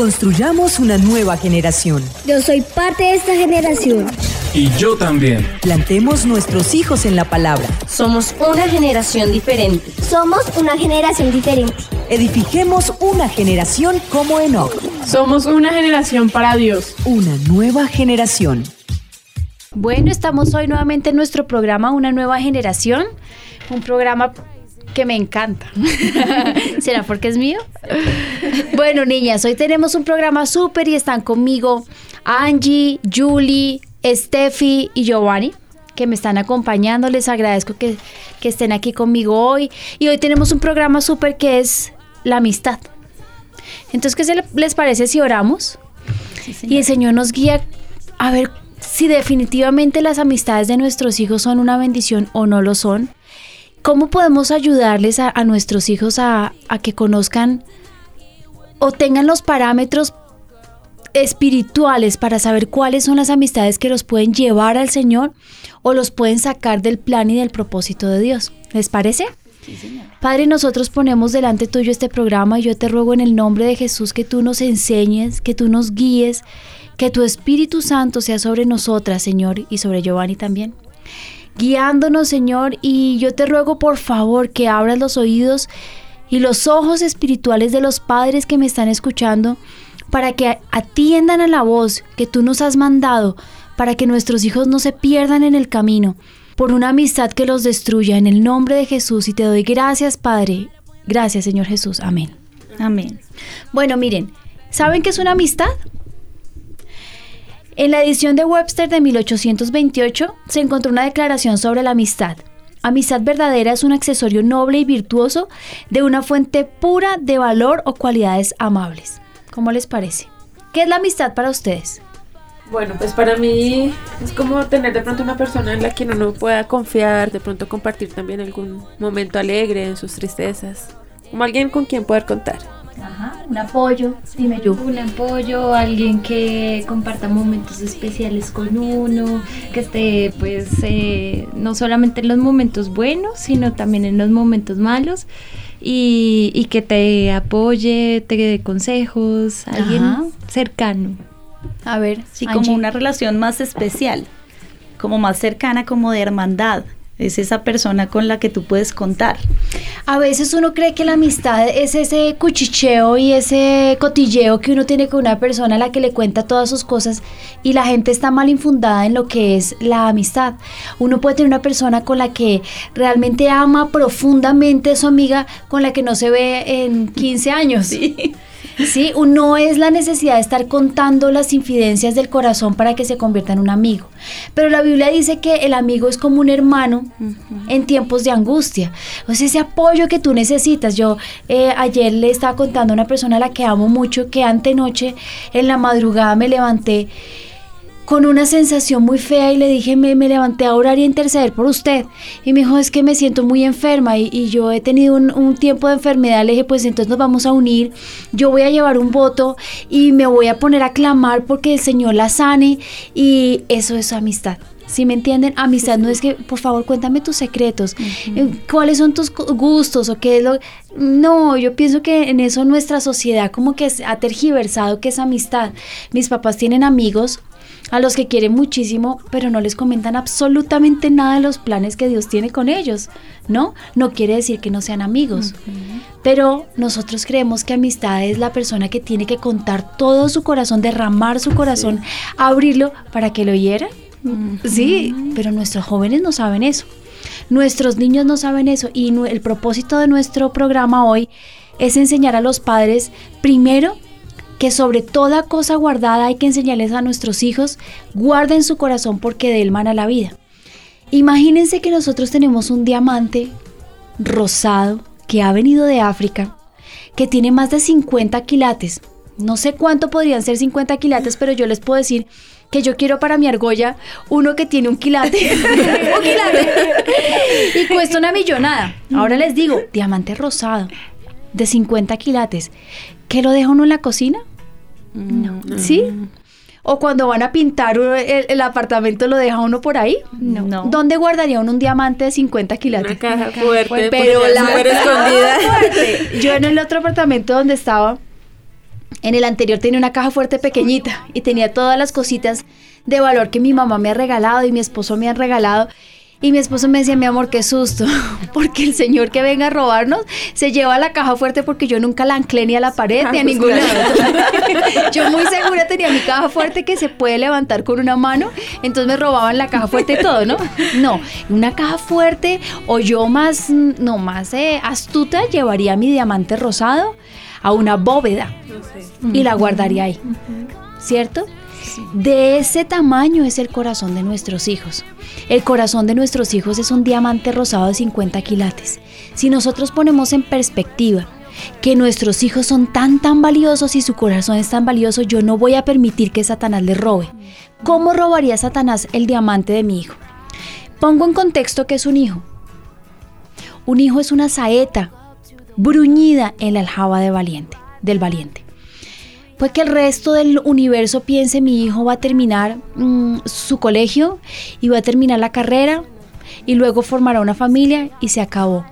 Construyamos una nueva generación. Yo soy parte de esta generación. Y yo también. Plantemos nuestros hijos en la palabra. Somos una generación diferente. Somos una generación diferente. Edifiquemos una generación como Enoch. Somos una generación para Dios. Una nueva generación. Bueno, estamos hoy nuevamente en nuestro programa Una nueva generación. Un programa que me encanta. ¿Será porque es mío? Bueno, niñas, hoy tenemos un programa súper y están conmigo Angie, Julie, Steffi y Giovanni que me están acompañando. Les agradezco que, que estén aquí conmigo hoy. Y hoy tenemos un programa súper que es la amistad. Entonces, ¿qué les parece si oramos? y el Señor nos guía a ver si definitivamente las amistades de nuestros hijos son una bendición o no lo son. ¿Cómo podemos ayudarles a, a nuestros hijos a, a que conozcan o tengan los parámetros espirituales para saber cuáles son las amistades que los pueden llevar al Señor o los pueden sacar del plan y del propósito de Dios. ¿Les parece? Sí. Padre, nosotros ponemos delante tuyo este programa y yo te ruego en el nombre de Jesús que tú nos enseñes, que tú nos guíes, que tu Espíritu Santo sea sobre nosotras, Señor, y sobre Giovanni también. Guiándonos, Señor, y yo te ruego por favor que abras los oídos y los ojos espirituales de los padres que me están escuchando para que atiendan a la voz que tú nos has mandado, para que nuestros hijos no se pierdan en el camino, por una amistad que los destruya, en el nombre de Jesús. Y te doy gracias, Padre. Gracias, Señor Jesús. Amén. Amén. Bueno, miren, ¿saben qué es una amistad? En la edición de Webster de 1828 se encontró una declaración sobre la amistad. Amistad verdadera es un accesorio noble y virtuoso de una fuente pura de valor o cualidades amables. ¿Cómo les parece? ¿Qué es la amistad para ustedes? Bueno, pues para mí es como tener de pronto una persona en la que uno pueda confiar, de pronto compartir también algún momento alegre en sus tristezas, como alguien con quien poder contar. Ajá, un apoyo, dime yo. Un apoyo, alguien que comparta momentos especiales con uno, que esté pues eh, no solamente en los momentos buenos, sino también en los momentos malos y, y que te apoye, te dé consejos, alguien Ajá. cercano. A ver, Sí, Angie. como una relación más especial, como más cercana, como de hermandad. Es esa persona con la que tú puedes contar. A veces uno cree que la amistad es ese cuchicheo y ese cotilleo que uno tiene con una persona a la que le cuenta todas sus cosas y la gente está mal infundada en lo que es la amistad. Uno puede tener una persona con la que realmente ama profundamente a su amiga con la que no se ve en 15 años. Sí. Sí, no es la necesidad de estar contando las infidencias del corazón para que se convierta en un amigo. Pero la Biblia dice que el amigo es como un hermano en tiempos de angustia. O sea, ese apoyo que tú necesitas. Yo eh, ayer le estaba contando a una persona a la que amo mucho que antenoche en la madrugada me levanté con una sensación muy fea y le dije, me, me levanté a orar y a interceder por usted. Y me dijo, es que me siento muy enferma y, y yo he tenido un, un tiempo de enfermedad. Le dije, pues entonces nos vamos a unir. Yo voy a llevar un voto y me voy a poner a clamar porque el Señor la sane. Y eso es amistad. ¿Sí me entienden? Amistad no es que, por favor, cuéntame tus secretos. Eh, ¿Cuáles son tus gu- gustos o qué es lo...? No, yo pienso que en eso nuestra sociedad como que ha tergiversado que es amistad. Mis papás tienen amigos a los que quieren muchísimo, pero no les comentan absolutamente nada de los planes que Dios tiene con ellos, ¿no? No quiere decir que no sean amigos. Pero nosotros creemos que amistad es la persona que tiene que contar todo su corazón, derramar su corazón, abrirlo para que lo hiera. Sí, pero nuestros jóvenes no saben eso. Nuestros niños no saben eso. Y el propósito de nuestro programa hoy es enseñar a los padres, primero, que sobre toda cosa guardada hay que enseñarles a nuestros hijos, guarden su corazón porque de él mana la vida. Imagínense que nosotros tenemos un diamante rosado que ha venido de África, que tiene más de 50 quilates. No sé cuánto podrían ser 50 quilates, pero yo les puedo decir que yo quiero para mi argolla uno que tiene un quilate. un quilate. y cuesta una millonada. Ahora les digo, diamante rosado de 50 quilates. ¿Qué lo deja uno en la cocina? No. ¿Sí? O cuando van a pintar el, el apartamento, ¿lo deja uno por ahí? No. No. ¿Dónde guardaría uno un diamante de 50 quilates? Una caja fuerte, Pero la escondida. Yo en el otro apartamento donde estaba, En el anterior tenía una caja fuerte pequeñita y tenía todas las cositas de valor que mi mamá me ha regalado y mi esposo me han regalado. Y mi esposo me decía, mi amor, qué susto, porque el señor que venga a robarnos se lleva la caja fuerte porque yo nunca la anclé ni a la pared ni a ningún lado. yo muy segura tenía mi caja fuerte que se puede levantar con una mano, entonces me robaban la caja fuerte y todo, ¿no? No, una caja fuerte o yo más, no, más eh, astuta llevaría mi diamante rosado a una bóveda y la guardaría ahí, ¿cierto? De ese tamaño es el corazón de nuestros hijos. El corazón de nuestros hijos es un diamante rosado de 50 quilates. Si nosotros ponemos en perspectiva que nuestros hijos son tan tan valiosos y su corazón es tan valioso, yo no voy a permitir que Satanás les robe. ¿Cómo robaría Satanás el diamante de mi hijo? Pongo en contexto que es un hijo. Un hijo es una saeta bruñida en la aljaba de valiente, del valiente. Pues que el resto del universo piense mi hijo va a terminar mm, su colegio y va a terminar la carrera y luego formará una familia y se acabó.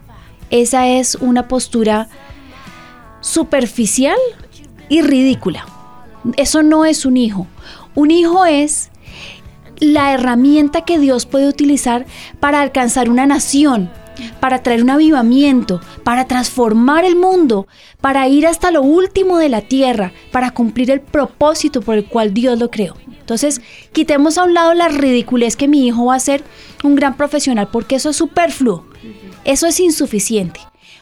Esa es una postura superficial y ridícula. Eso no es un hijo. Un hijo es la herramienta que Dios puede utilizar para alcanzar una nación, para traer un avivamiento, para transformar el mundo, para ir hasta lo último de la tierra, para cumplir el propósito por el cual Dios lo creó. Entonces, quitemos a un lado la ridiculez que mi hijo va a ser un gran profesional, porque eso es superfluo, eso es insuficiente.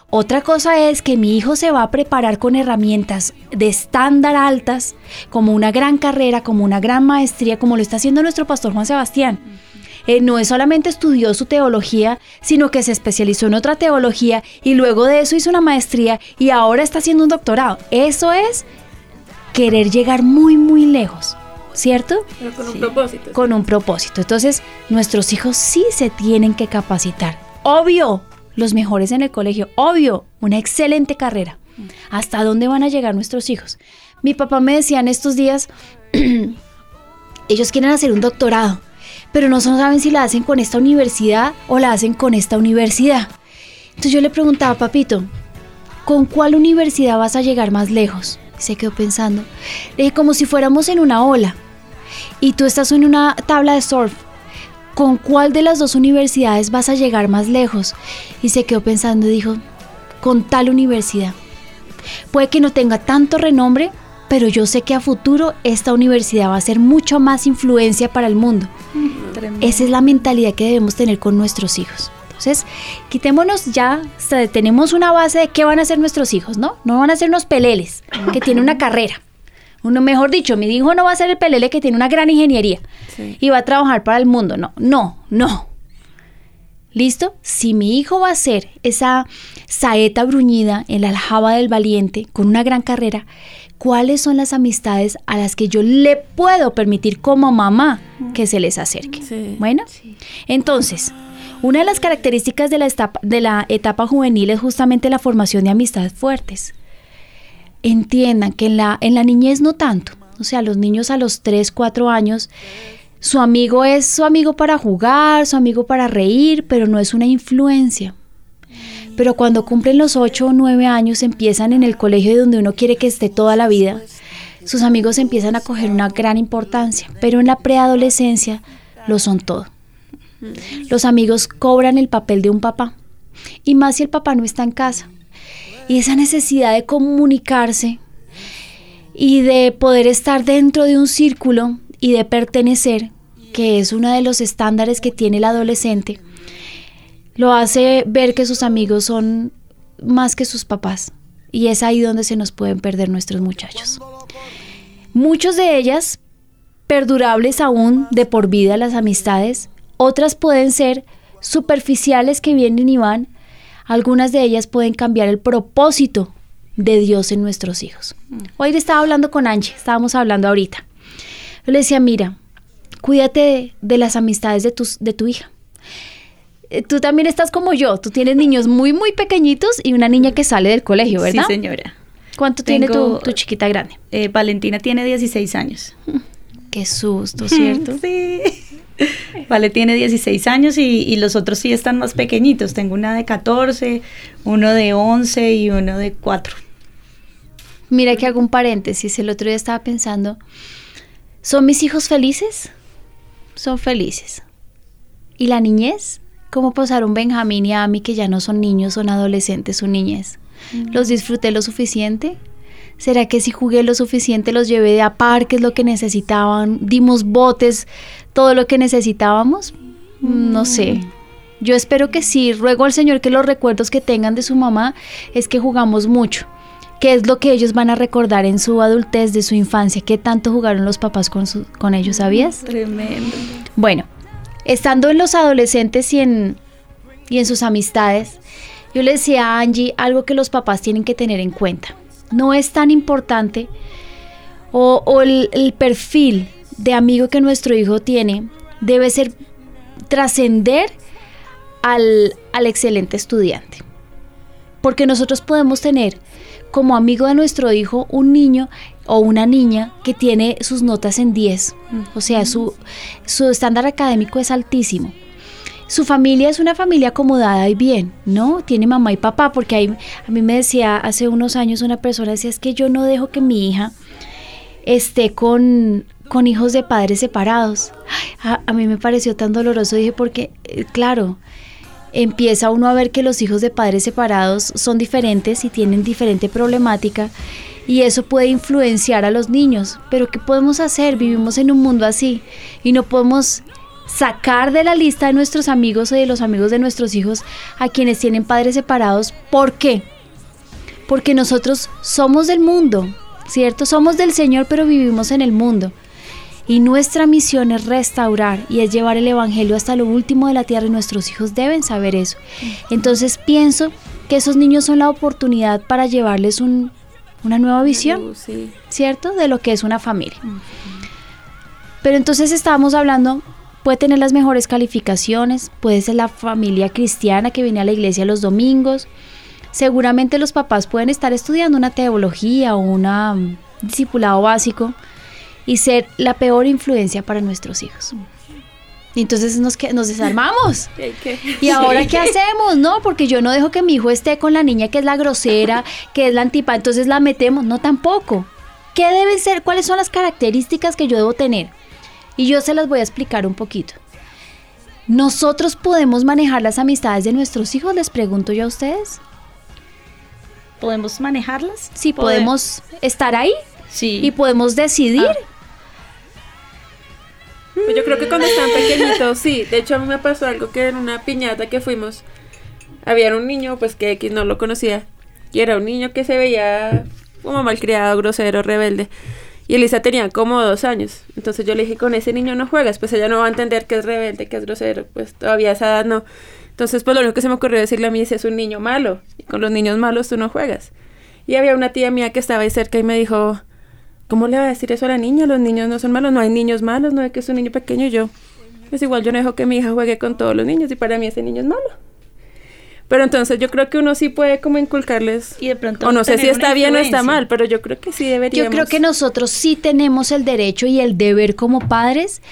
Otra cosa es que mi hijo se va a preparar con herramientas de estándar altas, como una gran carrera, como una gran maestría, como lo está haciendo nuestro pastor Juan Sebastián. Eh, no es solamente estudió su teología, sino que se especializó en otra teología y luego de eso hizo una maestría y ahora está haciendo un doctorado. Eso es querer llegar muy, muy lejos. ¿Cierto? Pero con un propósito. Con un propósito. Entonces, nuestros hijos sí se tienen que capacitar. Obvio, los mejores en el colegio. Obvio, una excelente carrera. ¿Hasta dónde van a llegar nuestros hijos? Mi papá me decía en estos días, ellos quieren hacer un doctorado pero no saben si la hacen con esta universidad o la hacen con esta universidad. Entonces yo le preguntaba, papito, ¿con cuál universidad vas a llegar más lejos? Y se quedó pensando. Le dije, como si fuéramos en una ola y tú estás en una tabla de surf. ¿Con cuál de las dos universidades vas a llegar más lejos? Y se quedó pensando y dijo, con tal universidad. Puede que no tenga tanto renombre, pero yo sé que a futuro esta universidad va a ser mucho más influencia para el mundo. Esa es la mentalidad que debemos tener con nuestros hijos. Entonces, quitémonos ya, tenemos una base de qué van a ser nuestros hijos, ¿no? No van a ser unos peleles que tienen una carrera. Uno, mejor dicho, mi hijo no va a ser el pelele que tiene una gran ingeniería y va a trabajar para el mundo. No, no, no. ¿Listo? Si mi hijo va a ser esa saeta bruñida en la aljaba del valiente con una gran carrera, cuáles son las amistades a las que yo le puedo permitir como mamá que se les acerque. Bueno, entonces, una de las características de la, etapa, de la etapa juvenil es justamente la formación de amistades fuertes. Entiendan que en la, en la niñez no tanto. O sea, los niños a los 3, 4 años, su amigo es su amigo para jugar, su amigo para reír, pero no es una influencia. Pero cuando cumplen los 8 o 9 años, empiezan en el colegio donde uno quiere que esté toda la vida, sus amigos empiezan a coger una gran importancia, pero en la preadolescencia lo son todo. Los amigos cobran el papel de un papá, y más si el papá no está en casa. Y esa necesidad de comunicarse y de poder estar dentro de un círculo y de pertenecer, que es uno de los estándares que tiene el adolescente, lo hace ver que sus amigos son más que sus papás. Y es ahí donde se nos pueden perder nuestros muchachos. Muchos de ellas perdurables aún de por vida las amistades, otras pueden ser superficiales que vienen y van, algunas de ellas pueden cambiar el propósito de Dios en nuestros hijos. Hoy estaba hablando con Angie, estábamos hablando ahorita. Yo le decía, mira, cuídate de, las amistades de, tus, de tu hija. Eh, tú también estás como yo, tú tienes niños muy, muy pequeñitos y una niña que sale del colegio, ¿verdad? Sí, señora. ¿Cuánto tiene tu, chiquita grande? Eh, Valentina tiene 16 años. Qué susto, ¿cierto? sí. Vale, tiene 16 años y, los otros sí están más pequeñitos. Tengo una de 14, uno de 11 y uno de 4. Mira que hago un paréntesis. El otro día estaba pensando, ¿son mis hijos felices? Son felices. ¿Y la niñez? ¿Cómo pasaron Benjamín y Ami que ya no son niños, son adolescentes, su niñez? ¿Los disfruté lo suficiente? ¿Será que si jugué lo suficiente los llevé a parques lo que necesitaban? ¿Dimos botes todo lo que necesitábamos? No sé. Yo espero que sí. Ruego al Señor que los recuerdos que tengan de su mamá es que jugamos mucho. ¿Qué es lo que ellos van a recordar en su adultez, de su infancia? ¿Qué tanto jugaron los papás con, su- con ellos, sabías? Tremendo. Bueno, estando en los adolescentes y en, y en sus amistades, yo le decía a Angie algo que los papás tienen que tener en cuenta. No es tan importante o, o el, el perfil de amigo que nuestro hijo tiene debe ser trascender al, al excelente estudiante. Porque nosotros podemos tener como amigo de nuestro hijo un niño o una niña que tiene sus notas en 10. O sea, su, su estándar académico es altísimo. Su familia es una familia acomodada y bien, ¿no? Tiene mamá y papá, porque ahí, a mí me decía hace unos años una persona, decía, es que yo no dejo que mi hija esté con, con hijos de padres separados. A, a mí me pareció tan doloroso, dije, porque, eh, claro, empieza uno a ver que los hijos de padres separados son diferentes y tienen diferente problemática y eso puede influenciar a los niños. Pero ¿qué podemos hacer? Vivimos en un mundo así y no podemos sacar de la lista de nuestros amigos o de los amigos de nuestros hijos a quienes tienen padres separados. ¿Por qué? Porque nosotros somos del mundo, ¿cierto? Somos del Señor, pero vivimos en el mundo. Y nuestra misión es restaurar y es llevar el Evangelio hasta lo último de la tierra y nuestros hijos deben saber eso. Entonces pienso que esos niños son la oportunidad para llevarles un- una nueva visión, sí. ¿cierto? De lo que es una familia. Pero entonces estábamos hablando, puede tener las mejores calificaciones, puede ser la familia cristiana que viene a la iglesia los domingos. Seguramente los papás pueden estar estudiando una teología o una, un discipulado básico y ser la peor influencia para nuestros hijos. Y entonces nos, que- nos desarmamos. ¿Y ahora qué hacemos? No, porque yo no dejo que mi hijo esté con la niña que es la grosera, que es la antipa, entonces la metemos. No, tampoco. ¿Qué deben ser? ¿Cuáles son las características que yo debo tener? Y yo se las voy a explicar un poquito. ¿Nosotros podemos manejar las amistades de nuestros hijos? Les pregunto yo a ustedes. ¿Podemos manejarlas? Pode- podemos estar ahí Sí. y podemos decidir. Ah. Pues yo creo que cuando están pequeñitos, sí. De hecho, a mí me pasó algo que en una piñata que fuimos, había un niño, pues que X no lo conocía. Y era un niño que se veía como malcriado, grosero, rebelde. Y Elisa tenía como dos años. Entonces yo le dije, con ese niño no juegas, pues ella no va a entender que es rebelde, que es grosero. Pues todavía esa edad no. Entonces, pues lo único que se me ocurrió decirle a mí es, es un niño malo. Y con los niños malos tú no juegas. Y había una tía mía que estaba ahí cerca y me dijo, ¿cómo le va a decir eso a la niña? Los niños no son malos, no hay niños malos, no es que es un niño pequeño y yo. Es igual, yo no dejo que mi hija juegue con todos los niños y para mí ese niño es malo. Pero entonces yo creo que uno sí puede como inculcarles, Y de pronto o no sé si está bien o está mal, pero yo creo que sí deberíamos. Yo creo que nosotros sí tenemos el derecho y el deber como padres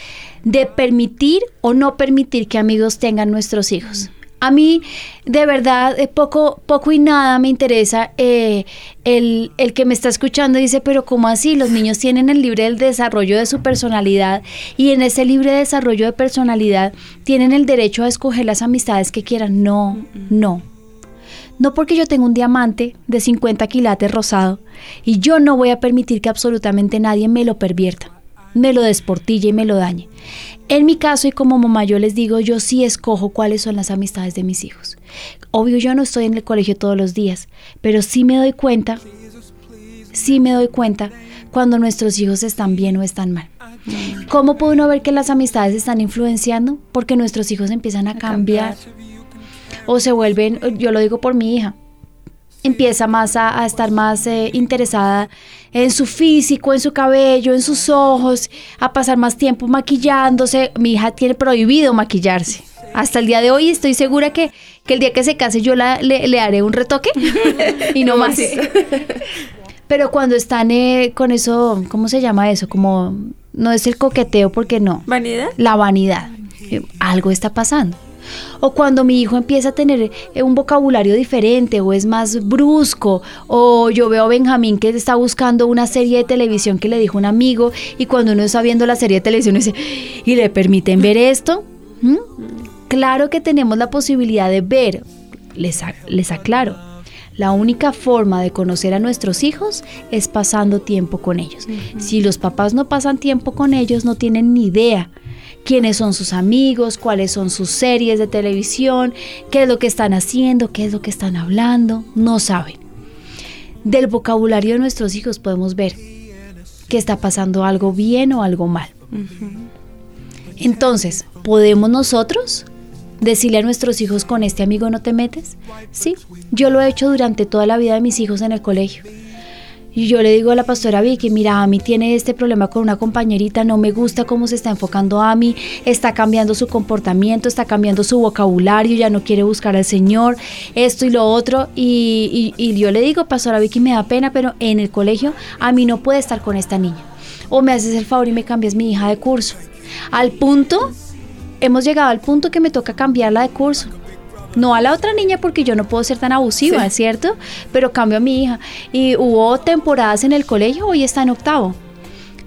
de permitir o no permitir que amigos tengan nuestros hijos. A mí, de verdad, poco, poco y nada me interesa eh, el, el que me está escuchando dice, pero ¿cómo así? Los niños tienen el libre del desarrollo de su personalidad y en ese libre desarrollo de personalidad tienen el derecho a escoger las amistades que quieran. No, no. No porque yo tengo un diamante de 50 quilates rosado y yo no voy a permitir que absolutamente nadie me lo pervierta, me lo desportille y me lo dañe. En mi caso y como mamá yo les digo, yo sí escojo cuáles son las amistades de mis hijos. Obvio yo no estoy en el colegio todos los días, pero sí me doy cuenta, sí me doy cuenta cuando nuestros hijos están bien o están mal. ¿Cómo puede uno ver que las amistades están influenciando? Porque nuestros hijos empiezan a, cambiar o se vuelven, yo lo digo por mi hija, empieza más a, a estar más eh, interesada en su físico, en su cabello, en sus ojos, a pasar más tiempo maquillándose. Mi hija tiene prohibido maquillarse. Hasta el día de hoy estoy segura que, que el día que se case yo la, le, le haré un retoque y no más. Pero cuando están eh, con eso, ¿cómo se llama eso? Como no es el coqueteo porque no ¿Vanidad? la vanidad. Eh, Algo está pasando. O cuando mi hijo empieza a tener eh, un vocabulario diferente o es más brusco. O yo veo a Benjamín que está buscando una serie de televisión que le dijo un amigo y cuando uno está viendo la serie de televisión dice, ¿y le permiten ver esto? ¿Mm? Claro que tenemos la posibilidad de ver. Les, a- les aclaro. La única forma de conocer a nuestros hijos es pasando tiempo con ellos. Si los papás no pasan tiempo con ellos, no tienen ni idea quiénes son sus amigos, cuáles son sus series de televisión, qué es lo que están haciendo, qué es lo que están hablando, no saben. Del vocabulario de nuestros hijos podemos ver que está pasando algo bien o algo mal. Entonces, ¿podemos nosotros decirle a nuestros hijos con este amigo no te metes? Sí, yo lo he hecho durante toda la vida de mis hijos en el colegio. Y yo le digo a la pastora Vicky, mira, Ami tiene este problema con una compañerita, no me gusta cómo se está enfocando a Ami, está cambiando su comportamiento, está cambiando su vocabulario, ya no quiere buscar al Señor, esto y lo otro. Y, y- y yo le digo, pastora Vicky, me da pena, pero en el colegio a mí no puede estar con esta niña. O me haces el favor y me cambias mi hija de curso. Al punto, hemos llegado al punto que me toca cambiarla de curso. No a la otra niña porque yo no puedo ser tan abusiva, ¿cierto? Pero cambio a mi hija. Y hubo temporadas en el colegio, hoy está en octavo.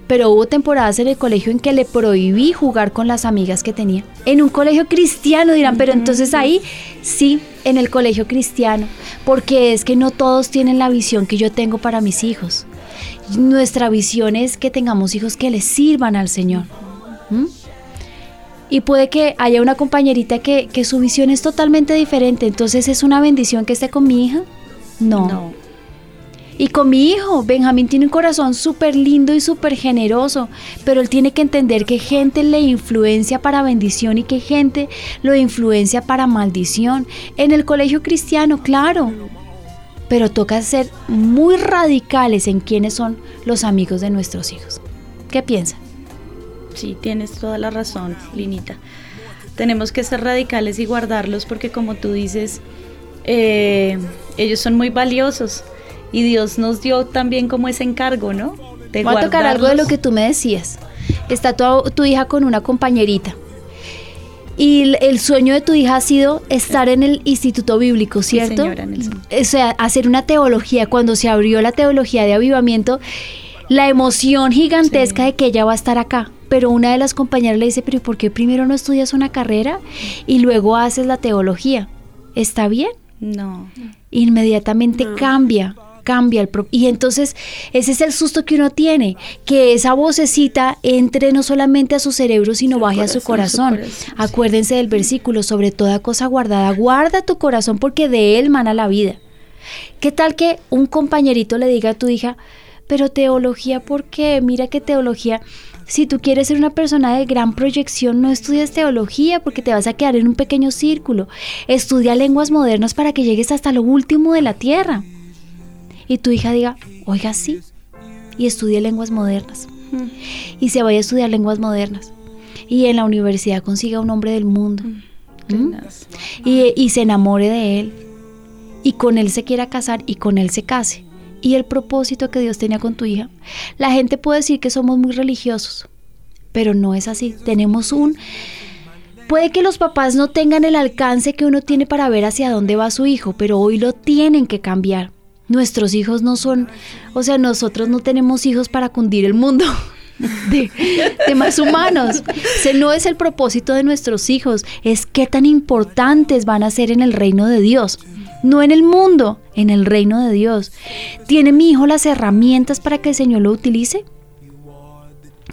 Pero hubo temporadas en el colegio en que le prohibí jugar con las amigas que tenía. En un colegio cristiano dirán, pero entonces ahí sí, en el colegio cristiano. Porque es que no todos tienen la visión que yo tengo para mis hijos. Nuestra visión es que tengamos hijos que les sirvan al Señor. ¿Mm? Y puede que haya una compañerita que, que su visión es totalmente diferente. Entonces, ¿es una bendición que esté con mi hija? No. No. Y con mi hijo, Benjamín tiene un corazón súper lindo y súper generoso, pero él tiene que entender que gente le influencia para bendición y que gente lo influencia para maldición. En el colegio cristiano, claro, pero toca ser muy radicales en quiénes son los amigos de nuestros hijos. ¿Qué piensan? Sí, tienes toda la razón, Linita. Tenemos que ser radicales y guardarlos porque como tú dices, eh, ellos son muy valiosos y Dios nos dio también como ese encargo, ¿no? De Voy a tocar algo de lo que tú me decías. Está tu, tu hija con una compañerita. Y el, el sueño de tu hija ha sido estar en el instituto bíblico, Sí, ¿cierto? señora Nelson. O sea, hacer una teología. Cuando se abrió la teología de avivamiento, la emoción gigantesca Sí. de que ella va a estar acá. Pero una de las compañeras le dice, pero ¿por qué primero no estudias una carrera y luego haces la teología? ¿Está bien? No. inmediatamente cambia, cambia el pro- y entonces ese es el susto que uno tiene, que esa vocecita entre no solamente a su cerebro, sino baje a su corazón. corazón, sí. Acuérdense del versículo, sobre toda cosa guardada, guarda tu corazón porque de él mana la vida. ¿Qué tal que un compañerito le diga a tu hija, pero teología, ¿por qué? Mira que teología, si tú quieres ser una persona de gran proyección, no estudias teología porque te vas a quedar en un pequeño círculo. Estudia lenguas modernas para que llegues hasta lo último de la tierra. Y tu hija diga, oiga, sí, y estudie lenguas modernas. Y se vaya a estudiar lenguas modernas. Y en la universidad consiga un hombre del mundo. ¿Mm? Y, y se enamore de él y con él se quiera casar y con él se case y el propósito que Dios tenía con tu hija. La gente puede decir que somos muy religiosos, pero no es así. Tenemos un... Puede que los papás no tengan el alcance que uno tiene para ver hacia dónde va su hijo, pero hoy lo tienen que cambiar. Nuestros hijos no son, o sea, nosotros no tenemos hijos para cundir el mundo de, más humanos. No es el propósito de nuestros hijos, es qué tan importantes van a ser en el reino de Dios. No en el mundo, en el reino de Dios. ¿Tiene mi hijo las herramientas para que el Señor lo utilice?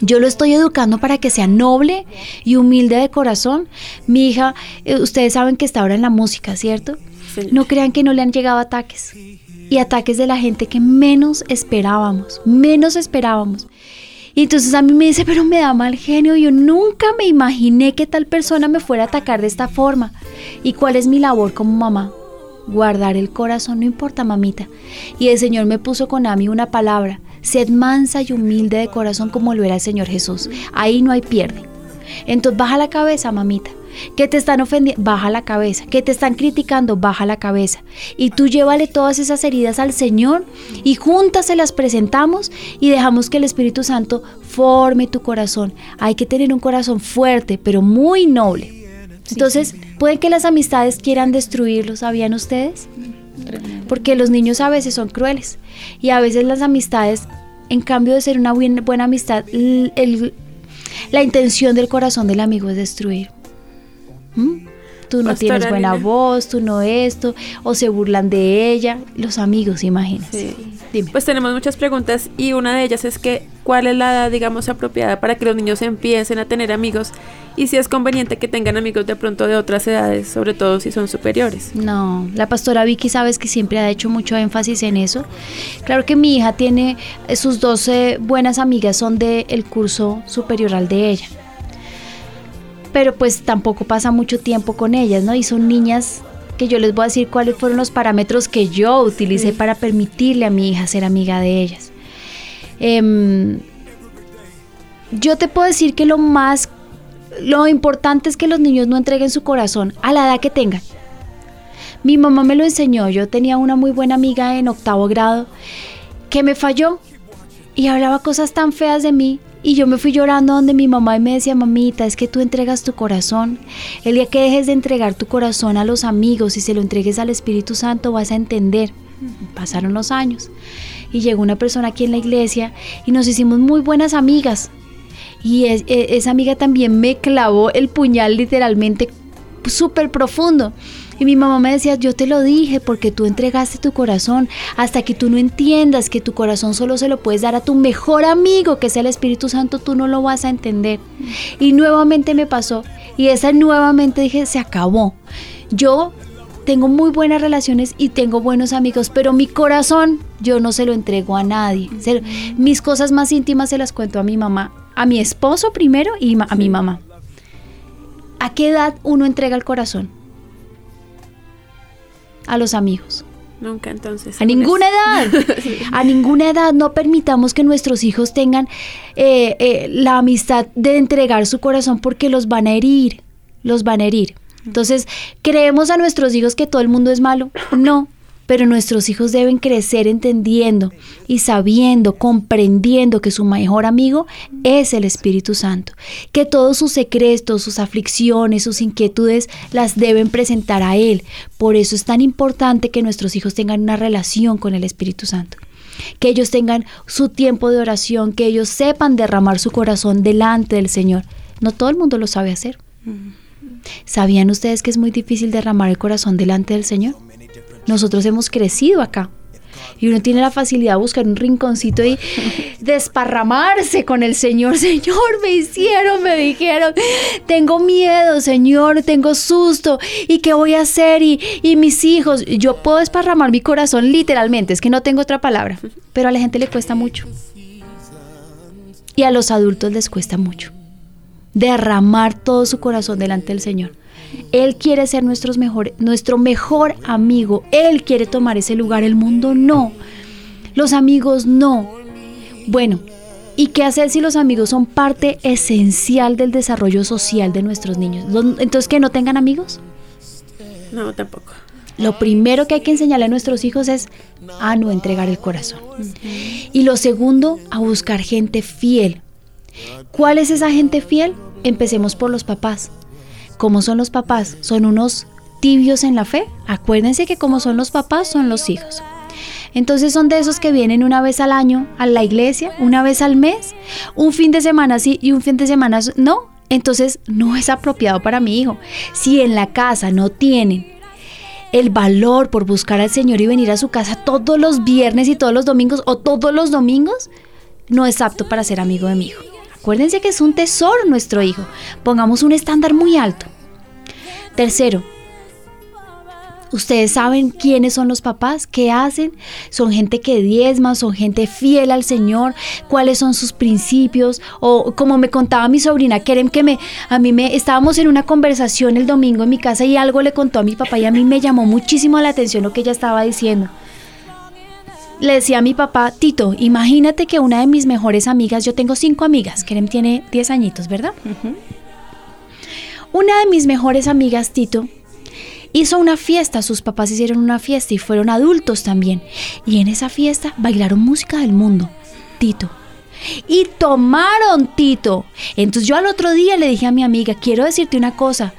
Yo lo estoy educando para que sea noble y humilde de corazón. Mi hija, eh, ustedes saben que está ahora en la música, ¿cierto? No crean que no le han llegado ataques. Y ataques de la gente que menos esperábamos, menos esperábamos. Y entonces a mí me dice, pero me da mal genio. Yo nunca me imaginé que tal persona me fuera a atacar de esta forma. ¿Y cuál es mi labor como mamá? Guardar el corazón, no importa, mamita. Y el Señor me puso con Ami una palabra. Sed mansa y humilde de corazón como lo era el Señor Jesús. Ahí no hay pierde. Entonces baja la cabeza, mamita. Que te están ofendiendo, baja la cabeza. Que te están criticando, baja la cabeza. Y tú llévale todas esas heridas al Señor y juntas se las presentamos y dejamos que el Espíritu Santo forme tu corazón. Hay que tener un corazón fuerte, pero muy noble. Entonces, pueden que las amistades quieran destruirlos, ¿sabían ustedes? Porque los niños a veces son crueles y a veces las amistades, en cambio de ser una buen- buena amistad, el- la intención del corazón del amigo es destruir. ¿Mm? Tú no Pastora tienes buena voz, tú no esto, o se burlan de ella, los amigos, imagínense. Sí. Dime. Pues tenemos muchas preguntas y una de ellas es que ¿cuál es la edad, digamos, apropiada para que los niños empiecen a tener amigos? Y si es conveniente que tengan amigos de pronto de otras edades, sobre todo si son superiores. No, la pastora Vicky sabes que siempre ha hecho mucho énfasis en eso. Claro que mi hija tiene eh, sus 12 buenas amigas son del curso superior al de ella. Pero pues tampoco pasa mucho tiempo con ellas, ¿no? Y son niñas que yo les voy a decir cuáles fueron los parámetros que yo utilicé para permitirle a mi hija ser amiga de ellas. Em, yo te puedo decir que lo más, lo importante es que los niños no entreguen su corazón a la edad que tengan. Mi mamá me lo enseñó. Yo tenía una muy buena amiga en octavo grado que me falló y hablaba cosas tan feas de mí. Y yo me fui llorando donde mi mamá y me decía, mamita, es que tú entregas tu corazón. El día que dejes de entregar tu corazón a los amigos y se lo entregues al Espíritu Santo, vas a entender. Pasaron los años y llegó una persona aquí en la iglesia y nos hicimos muy buenas amigas. Y e- esa amiga también me clavó el puñal literalmente súper profundo. Y mi mamá me decía, yo te lo dije porque tú entregaste tu corazón. Hasta que tú no entiendas que tu corazón solo se lo puedes dar a tu mejor amigo, que es el Espíritu Santo, tú no lo vas a entender. Y nuevamente me pasó. Y esa nuevamente dije, se acabó. Yo tengo muy buenas relaciones y tengo buenos amigos, pero mi corazón yo no se lo entrego a nadie. Mis cosas más íntimas se las cuento a mi mamá, a mi esposo primero y a mi mamá. ¿A qué edad uno entrega el corazón? A los amigos. Nunca entonces. A ninguna edad. A ninguna edad no permitamos que nuestros hijos tengan eh, eh, la amistad de entregar su corazón porque los van a herir. Los van a herir. Entonces, ¿creemos a nuestros hijos que todo el mundo es malo? No. Pero nuestros hijos deben crecer entendiendo y sabiendo, comprendiendo que su mejor amigo es el Espíritu Santo. Que todos sus secretos, sus aflicciones, sus inquietudes las deben presentar a Él. Por eso es tan importante que nuestros hijos tengan una relación con el Espíritu Santo. Que ellos tengan su tiempo de oración, que ellos sepan derramar su corazón delante del Señor. No todo el mundo lo sabe hacer. ¿Sabían ustedes que es muy difícil derramar el corazón delante del Señor? Nosotros hemos crecido acá. Y uno tiene la facilidad de buscar un rinconcito y desparramarse con el Señor. Señor, me hicieron, me dijeron, tengo miedo, Señor, tengo susto. ¿Y qué voy a hacer? Y, y mis hijos, yo puedo desparramar mi corazón literalmente, es que no tengo otra palabra. Pero a la gente le cuesta mucho. Y a los adultos les cuesta mucho. Derramar todo su corazón delante del Señor. Él quiere ser nuestros mejor, nuestro mejor amigo. Él quiere tomar ese lugar. El mundo no. Los amigos no. Bueno, ¿y qué hacer si los amigos son parte esencial del desarrollo social de nuestros niños? Entonces, ¿que no tengan amigos? No, tampoco. Lo primero que hay que enseñarle a nuestros hijos es a no entregar el corazón. Y lo segundo, a buscar gente fiel. ¿Cuál es esa gente fiel? Empecemos por los papás. ¿Cómo son los papás? ¿Son unos tibios en la fe? Acuérdense que como son los papás, son los hijos. Entonces son de esos que vienen una vez al año a la iglesia, una vez al mes, un fin de semana sí y un fin de semana no. Entonces no es apropiado para mi hijo. Si en la casa no tienen el valor por buscar al Señor y venir a su casa todos los viernes y todos los domingos o todos los domingos, no es apto para ser amigo de mi hijo. Acuérdense que es un tesoro nuestro hijo. Pongamos un estándar muy alto. Tercero, Ustedes saben quiénes son los papás, qué hacen, son gente que diezma, son gente fiel al Señor, cuáles son sus principios, o como me contaba mi sobrina Kerem, que me, a mí me, estábamos en una conversación el domingo en mi casa y algo le contó a mi papá y a mí me llamó muchísimo la atención lo que ella estaba diciendo. Le decía a mi papá, Tito, imagínate que una de mis mejores amigas, yo tengo cinco amigas, Kerem tiene 10 añitos, ¿verdad? Una de mis mejores amigas, Tito, hizo una fiesta, sus papás hicieron una fiesta y fueron adultos también. Y en esa fiesta bailaron música del mundo. Tito, y tomaron Tito. Entonces yo al otro día le dije a mi amiga, quiero decirte una cosa,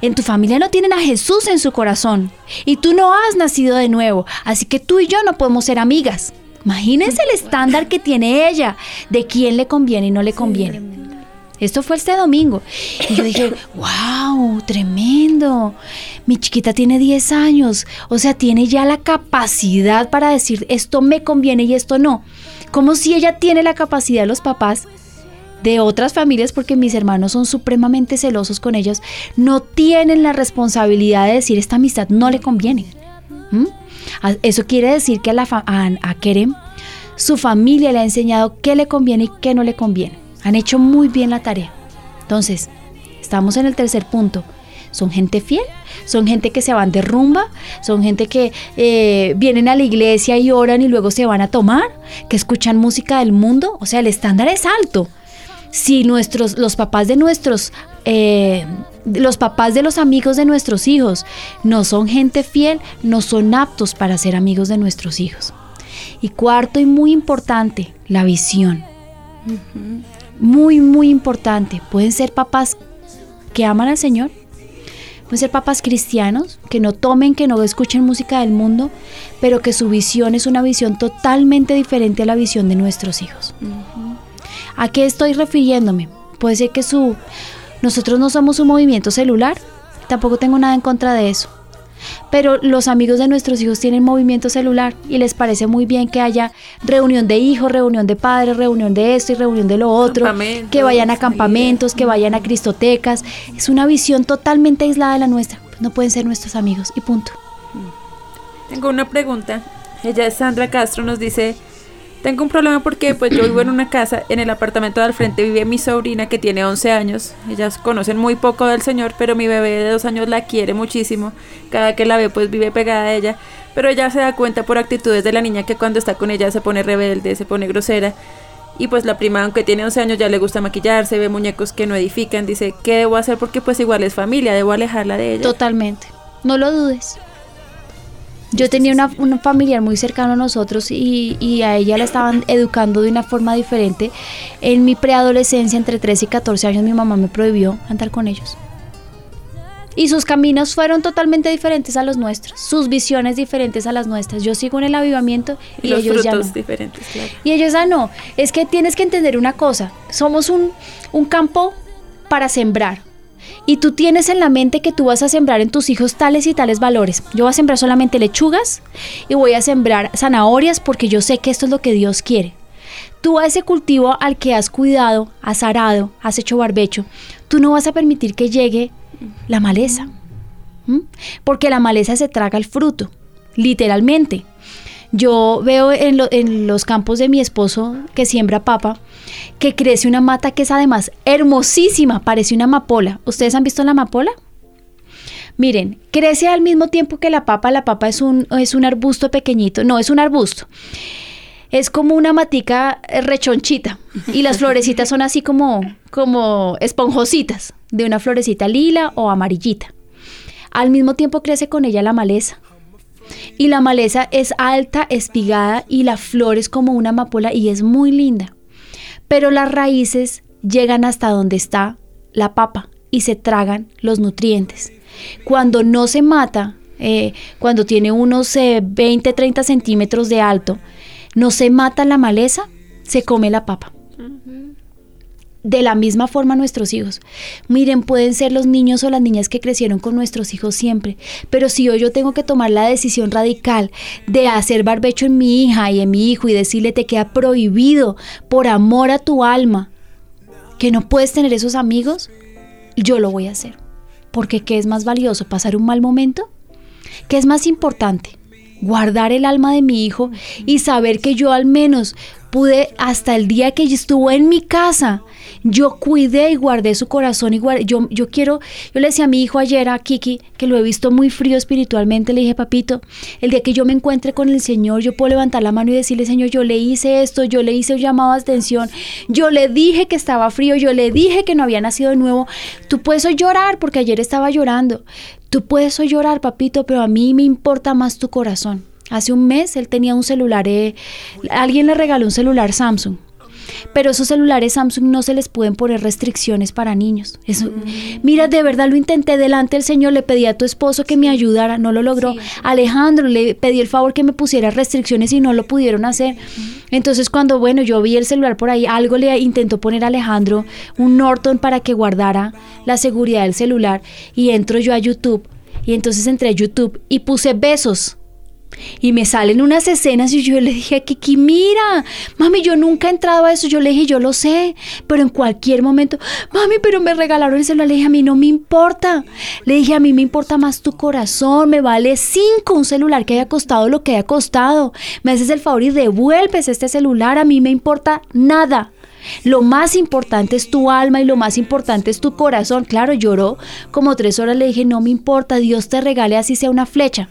en tu familia no tienen a Jesús en su corazón y tú no has nacido de nuevo, así que tú y yo no podemos ser amigas. Imagínense el estándar que tiene ella de quién le conviene y no le conviene. Esto fue este domingo. Y yo dije, wow, tremendo. Mi chiquita tiene 10 años. O sea, tiene ya la capacidad para decir, esto me conviene y esto no. Como si ella tiene la capacidad, los papás de otras familias, porque mis hermanos son supremamente celosos con ellos, no tienen la responsabilidad de decir, esta amistad no le conviene. Eso quiere decir que a, la a, a Kerem, su familia le ha enseñado qué le conviene y qué no le conviene. Han hecho muy bien la tarea. Entonces, estamos en el tercer punto. Son gente fiel, son gente que se van de rumba, son gente que eh, vienen a la iglesia y oran y luego se van a tomar, que escuchan música del mundo. O sea, el estándar es alto. Si nuestros, los papás de nuestros, eh, los papás de los amigos de nuestros hijos no son gente fiel, no son aptos para ser amigos de nuestros hijos. Y cuarto y muy importante, la visión muy, muy importante. Pueden ser papás que aman al Señor, pueden ser papás cristianos, que no tomen, que no escuchen música del mundo, pero que su visión es una visión totalmente diferente a la visión de nuestros hijos. ¿A qué estoy refiriéndome? Puede ser que su... Nosotros no somos un movimiento celular, tampoco tengo nada en contra de eso pero los amigos de nuestros hijos tienen movimiento celular y les parece muy bien que haya reunión de hijos, reunión de padres, reunión de esto y reunión de lo otro, que vayan a campamentos, que vayan a cristotecas. Es una visión totalmente aislada de la nuestra. No pueden ser nuestros amigos y punto. Tengo una pregunta. Ella es Sandra Castro, nos dice, tengo un problema porque pues yo vivo en una casa, en el apartamento de al frente vive mi sobrina que tiene 11 años. Ellas conocen muy poco del señor, pero mi bebé de dos años la quiere muchísimo. Cada que la ve pues vive pegada a ella. Pero ella se da cuenta por actitudes de la niña que cuando está con ella se pone rebelde, se pone grosera. Y pues la prima, aunque tiene 11 años, ya le gusta maquillarse, ve muñecos que no edifican. Dice, ¿qué debo hacer? Porque pues igual es familia, debo alejarla de ella. Totalmente. No lo dudes. Yo tenía una, un familiar muy cercano a nosotros y, y, a ella la estaban educando de una forma diferente. En mi preadolescencia, entre 13 y 14 años, mi mamá me prohibió andar con ellos. Y sus caminos fueron totalmente diferentes a los nuestros, sus visiones diferentes a las nuestras. Yo sigo en el avivamiento y, Los ellos ya no. frutos diferentes, claro. Y ellos ya no. Es que tienes que entender una cosa. Somos un, un campo para sembrar. Y tú tienes en la mente que tú vas a sembrar en tus hijos tales y tales valores. Yo voy a sembrar solamente lechugas y voy a sembrar zanahorias porque yo sé que esto es lo que Dios quiere. Tú a ese cultivo al que has cuidado, has arado, has hecho barbecho, tú no vas a permitir que llegue la maleza. ¿Mm? Porque la maleza se traga el fruto, literalmente. Yo veo en, lo- en los campos de mi esposo que siembra papa, que crece una mata que es además hermosísima, parece una amapola. ¿Ustedes han visto la amapola? Miren, crece al mismo tiempo que la papa. La papa es un, es un arbusto pequeñito. No, es un arbusto. Es como una matica eh, rechonchita. Y las florecitas son así como, como esponjositas, de una florecita lila o amarillita. Al mismo tiempo crece con ella la maleza. Y la maleza es alta, espigada y la flor es como una amapola y es muy linda. Pero las raíces llegan hasta donde está la papa y se tragan los nutrientes. Cuando no se mata, eh, cuando tiene unos eh, 20, 30 centímetros de alto, no se mata la maleza, se come la papa. De la misma forma nuestros hijos. Miren, pueden ser los niños o las niñas que crecieron con nuestros hijos siempre, pero si hoy yo tengo que tomar la decisión radical de hacer barbecho en mi hija y en mi hijo y decirle te queda prohibido por amor a tu alma que no puedes tener esos amigos, yo lo voy a hacer. Porque ¿qué es más valioso? ¿Pasar un mal momento? ¿Qué es más importante? Guardar el alma de mi hijo y saber que yo al menos pude hasta el día que estuvo en mi casa, yo cuidé y guardé su corazón y guardé, yo, yo quiero, yo le decía a mi hijo ayer, a Kiki, que lo he visto muy frío espiritualmente, le dije, papito, el día que yo me encuentre con el Señor, yo puedo levantar la mano y decirle, Señor, yo le hice esto, yo le hice un llamado de atención, yo le dije que estaba frío, yo le dije que no había nacido de nuevo, tú puedes llorar porque ayer estaba llorando, tú puedes hoy llorar, papito, pero a mí me importa más tu corazón. Hace un mes él tenía un celular, eh, alguien le regaló un celular Samsung. Pero esos celulares Samsung no se les pueden poner restricciones para niños. Eso, Mira, de verdad lo intenté delante del Señor, le pedí a tu esposo que me ayudara, no lo logró. Alejandro, le pedí el favor que me pusiera restricciones y no lo pudieron hacer. Entonces cuando, bueno, yo vi el celular por ahí, algo le intentó poner a Alejandro un Norton para que guardara la seguridad del celular y entro yo a YouTube y entonces entré a YouTube y puse besos. Y me salen unas escenas y yo le dije a Kiki, mira, mami, yo nunca he entrado a eso. Yo le dije, yo lo sé, pero en cualquier momento, mami, pero me regalaron el celular. Le dije, a mí no me importa. Le dije, a mí me importa más tu corazón, me vale cinco un celular que haya costado lo que haya costado. Me haces el favor y devuelves este celular, a mí me importa nada. Lo más importante es tu alma y lo más importante es tu corazón. Claro, lloró como tres horas. Le dije, no me importa, Dios te regale así sea una flecha.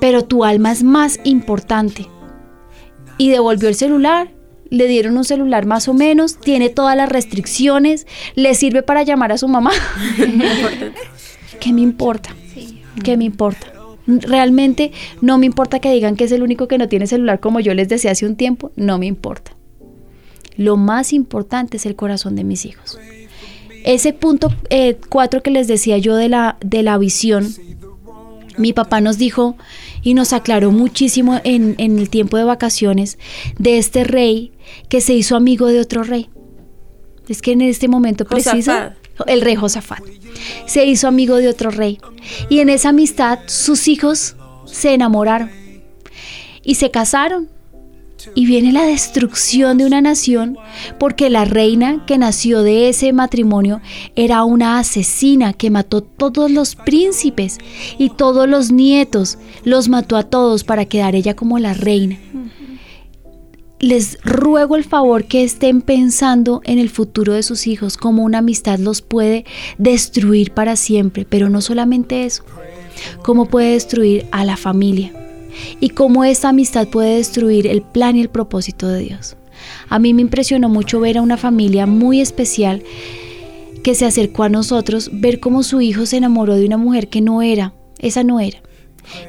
Pero tu alma es más importante. Y devolvió el celular. Le dieron un celular más o menos, tiene todas las restricciones, le sirve para llamar a su mamá. ¿Qué me importa? ¿Qué me importa? Realmente no me importa que digan que es el único que no tiene celular como yo les decía hace un tiempo, no me importa. Lo más importante es el corazón de mis hijos. Ese punto 4 que les decía yo de la, de la visión, mi papá nos dijo y nos aclaró muchísimo en, en, el tiempo de vacaciones de este rey que se hizo amigo de otro rey. Es que en este momento preciso, el rey Josafat, se hizo amigo de otro rey. Y en esa amistad sus hijos se enamoraron y se casaron. Y viene la destrucción de una nación porque la reina que nació de ese matrimonio era una asesina que mató todos los príncipes y todos los nietos, los mató a todos para quedar ella como la reina. Les ruego el favor que estén pensando en el futuro de sus hijos, como una amistad los puede destruir para siempre, pero no solamente eso, cómo puede destruir a la familia y cómo esta amistad puede destruir el plan y el propósito de Dios. A mí me impresionó mucho ver a una familia muy especial que se acercó a nosotros, ver cómo su hijo se enamoró de una mujer que no era, esa no era,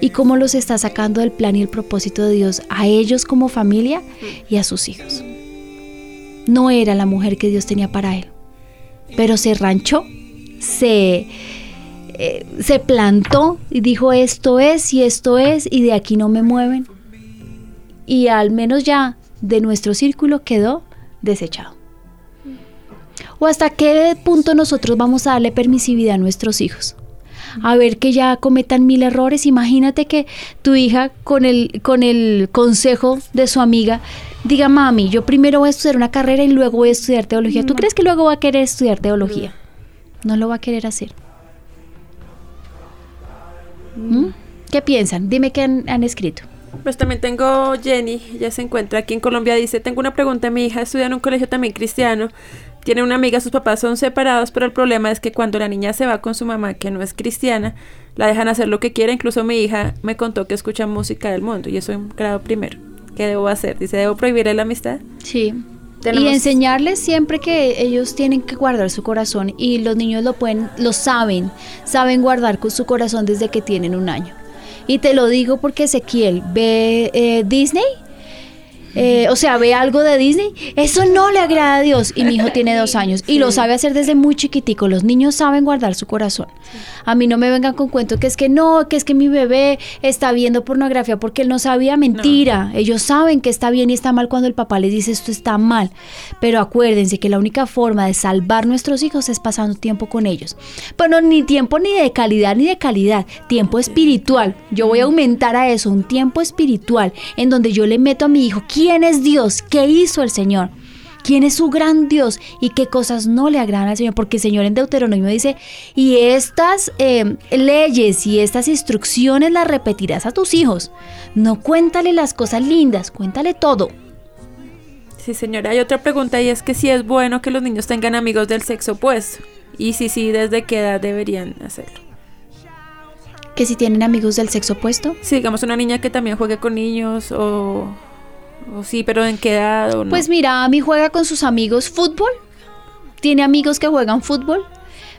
y cómo los está sacando del plan y el propósito de Dios a ellos como familia y a sus hijos. No era la mujer que Dios tenía para él, pero se ranchó, se eh, se plantó y dijo esto es y esto es y de aquí no me mueven. Y al menos ya de nuestro círculo quedó desechado. ¿O hasta qué punto nosotros vamos a darle permisividad a nuestros hijos? A ver que ya cometan mil errores. Imagínate que tu hija con el, con el consejo de su amiga diga, mami, yo primero voy a estudiar una carrera y luego voy a estudiar teología. ¿Tú crees que luego va a querer estudiar teología? No lo va a querer hacer. ¿Mm? ¿Qué piensan? Dime qué han, escrito. Pues también tengo Jenny, ya se encuentra aquí en Colombia, dice, tengo una pregunta, mi hija estudia en un colegio también cristiano, tiene una amiga, sus papás son separados, pero el problema es que cuando la niña se va con su mamá, que no es cristiana, la dejan hacer lo que quiera, incluso mi hija me contó que escucha música del mundo y eso en grado primero. ¿Qué debo hacer? Dice, ¿debo prohibirle la amistad? Sí, y enseñarles siempre que ellos tienen que guardar su corazón y los niños lo pueden, lo saben, saben guardar con su corazón desde que tienen un año. Y te lo digo porque Ezequiel ve eh, Disney eh, o sea, ve algo de Disney, eso no le agrada a Dios. Y mi hijo tiene dos años y lo sabe hacer desde muy chiquitico. Los niños saben guardar su corazón. A mí no me vengan con cuentos que es que no, que es que mi bebé está viendo pornografía porque él no sabía mentira. Ellos saben que está bien y está mal cuando el papá les dice esto está mal. Pero acuérdense que la única forma de salvar nuestros hijos es pasando tiempo con ellos. Pero ni tiempo ni de calidad ni de calidad, tiempo espiritual. Yo voy a aumentar a eso, un tiempo espiritual en donde yo le meto a mi hijo quién es Dios, qué hizo el Señor, quién es su gran Dios y qué cosas no le agradan al Señor. Porque el Señor en Deuteronomio dice, y estas eh, leyes y estas instrucciones las repetirás a tus hijos. No cuéntale las cosas lindas, cuéntale todo. Sí, señora, hay otra pregunta y es que si es bueno que los niños tengan amigos del sexo opuesto. Y si sí, ¿desde qué edad deberían hacerlo? ¿Que si tienen amigos del sexo opuesto? Sí, digamos una niña que también juegue con niños o o sí, pero ¿en qué edad? O no? Pues mira, Ami juega con sus amigos fútbol. Tiene amigos que juegan fútbol,